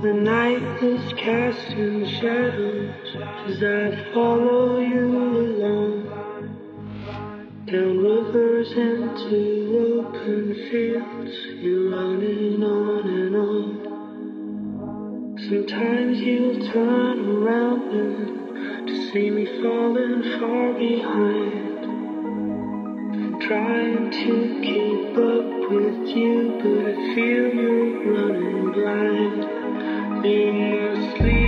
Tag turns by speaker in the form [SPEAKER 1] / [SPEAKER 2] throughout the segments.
[SPEAKER 1] The night is casting shadows as I follow you along. Down rivers into open fields, you're running on and on. Sometimes you'll turn around and to see me falling far behind. I'm trying to keep up with you, but I feel you're running blind in the sleep.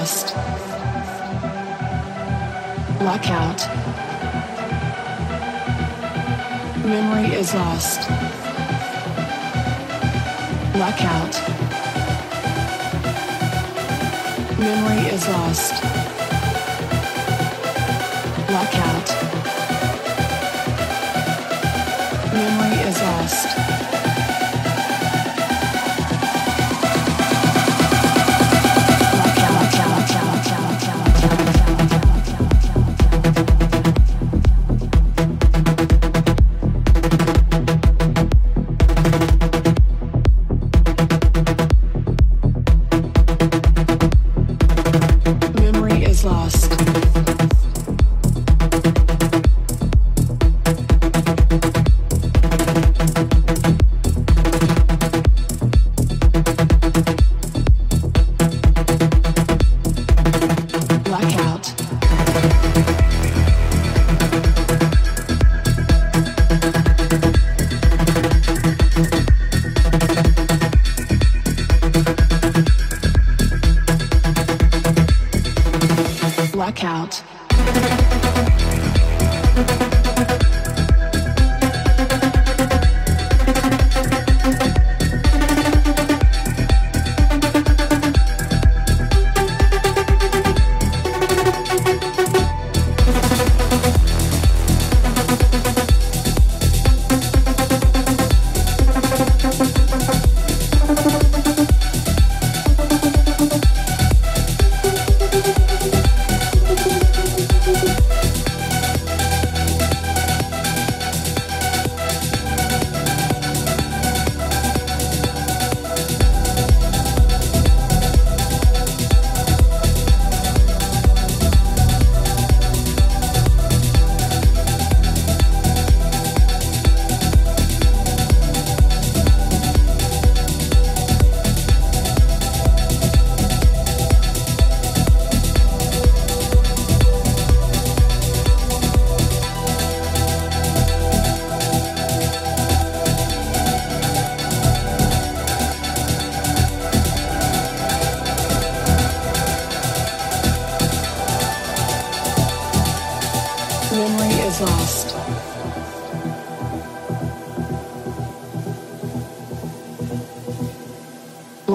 [SPEAKER 1] Lost. Blackout. Memory is lost.
[SPEAKER 2] Blackout. Memory is lost. Blackout. Memory is lost.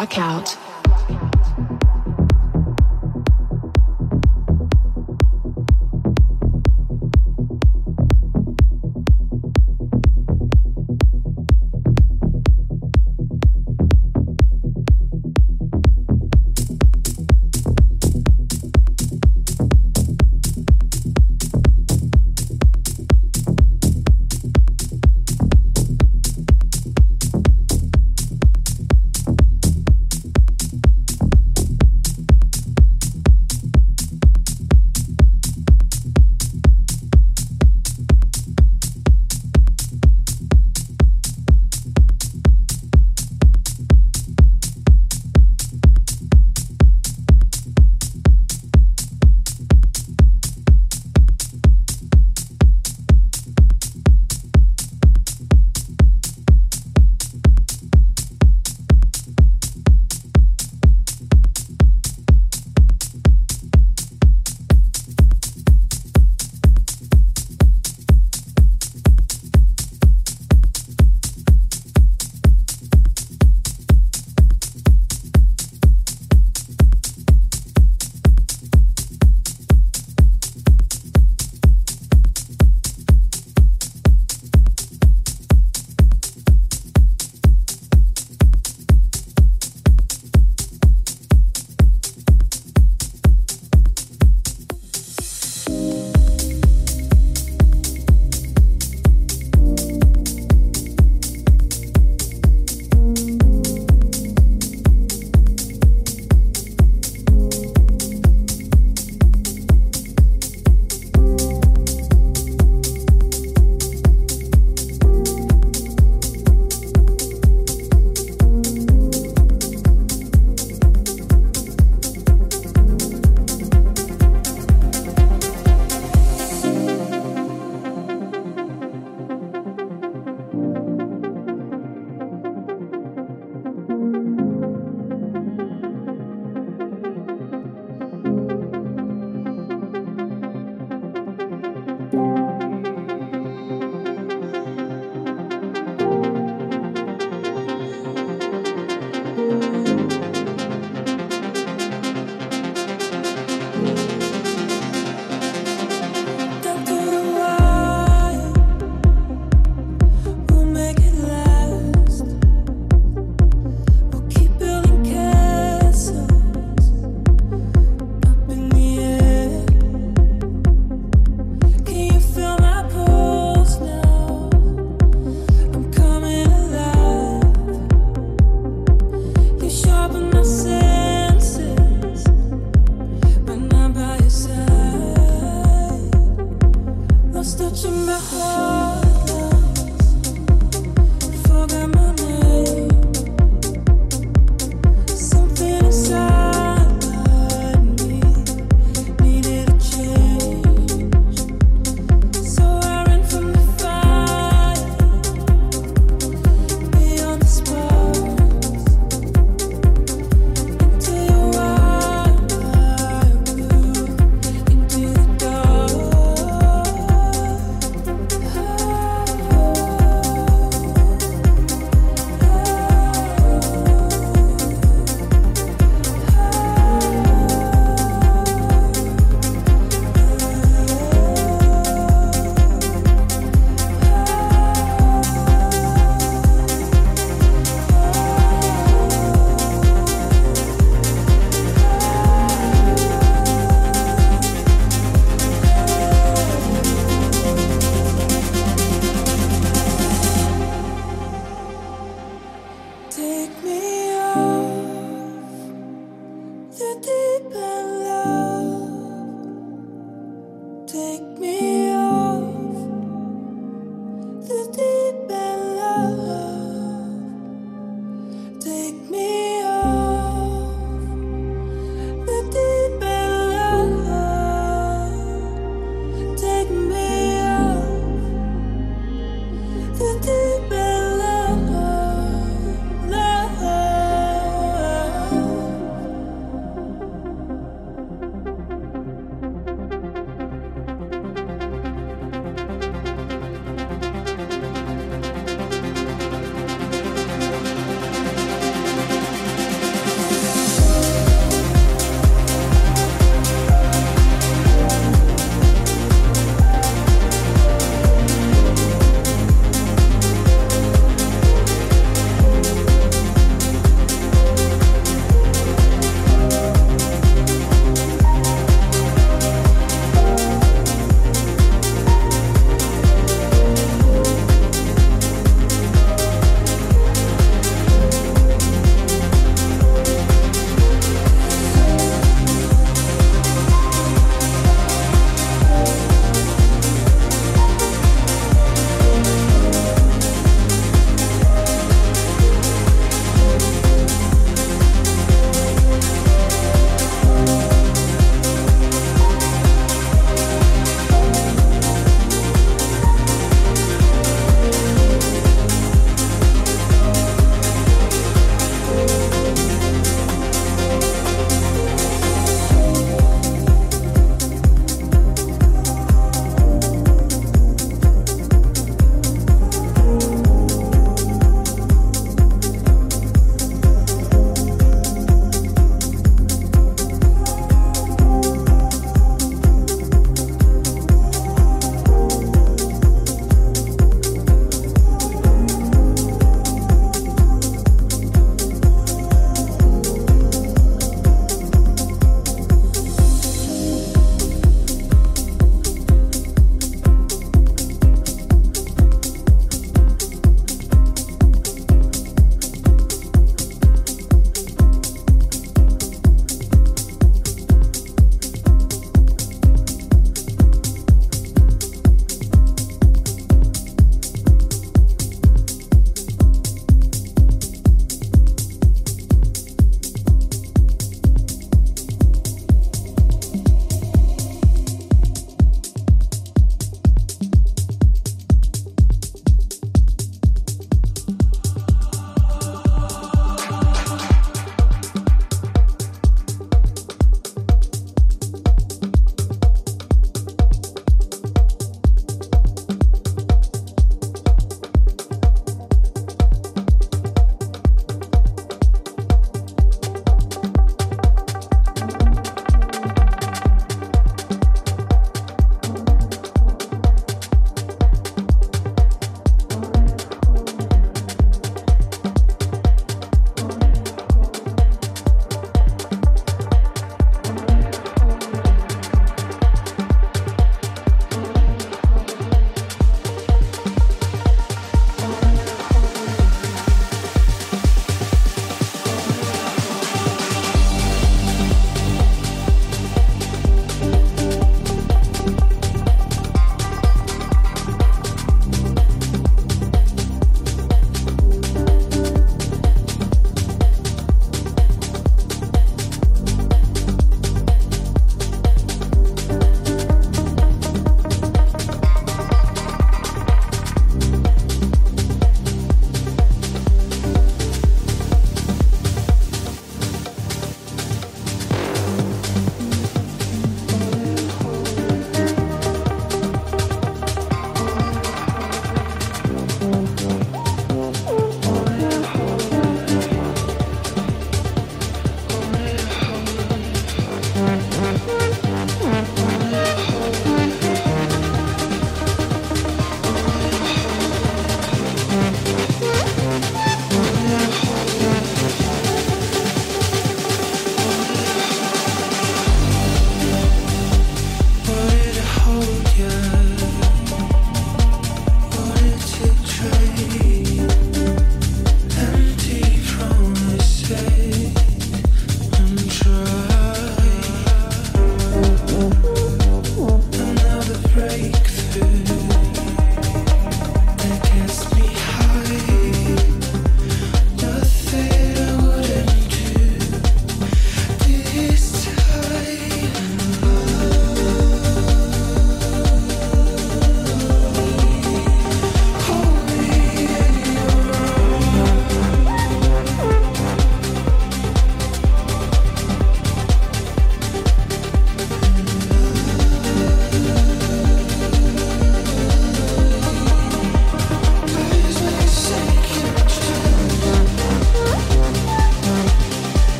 [SPEAKER 2] Blackout.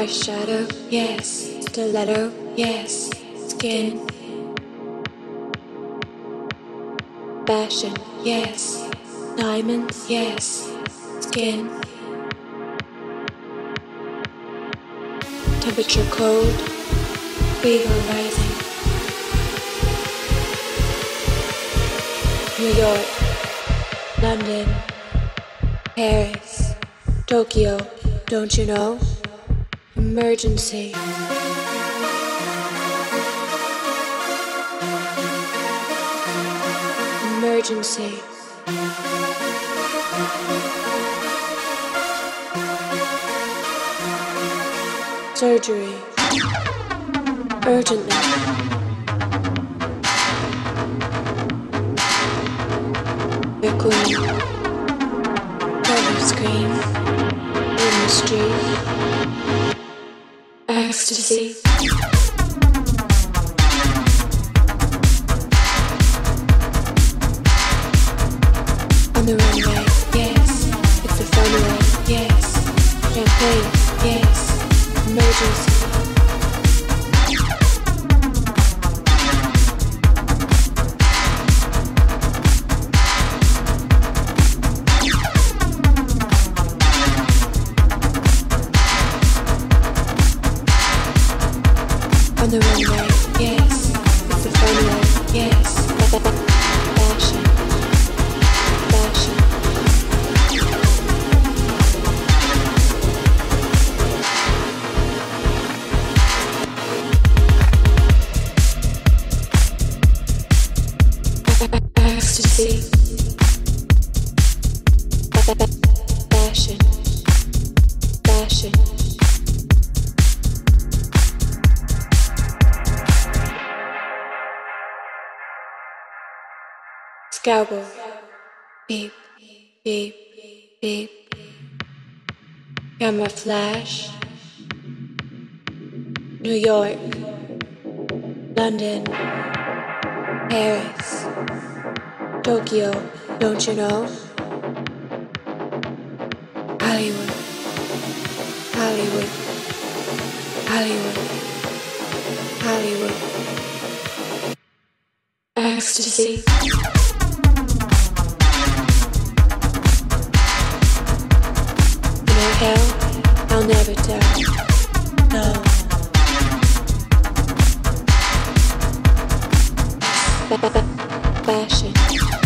[SPEAKER 2] Eyeshadow, yes. Stiletto, yes. Skin. Fashion, yes. Diamonds, yes. Skin. Temperature cold. Fever rising. New York. London. Paris. Tokyo. Don't you know? Emergency. Emergency. Surgery. Urgently. Your queen. Never scream. In the street. Ecstasy. Scalpel. Beep, beep, beep. Camera flash. New York. London. Paris. Tokyo. Don't you know? Hollywood. Hollywood. Hollywood. Hollywood. Ecstasy. Never tell. No. Fa- fa- Fashion.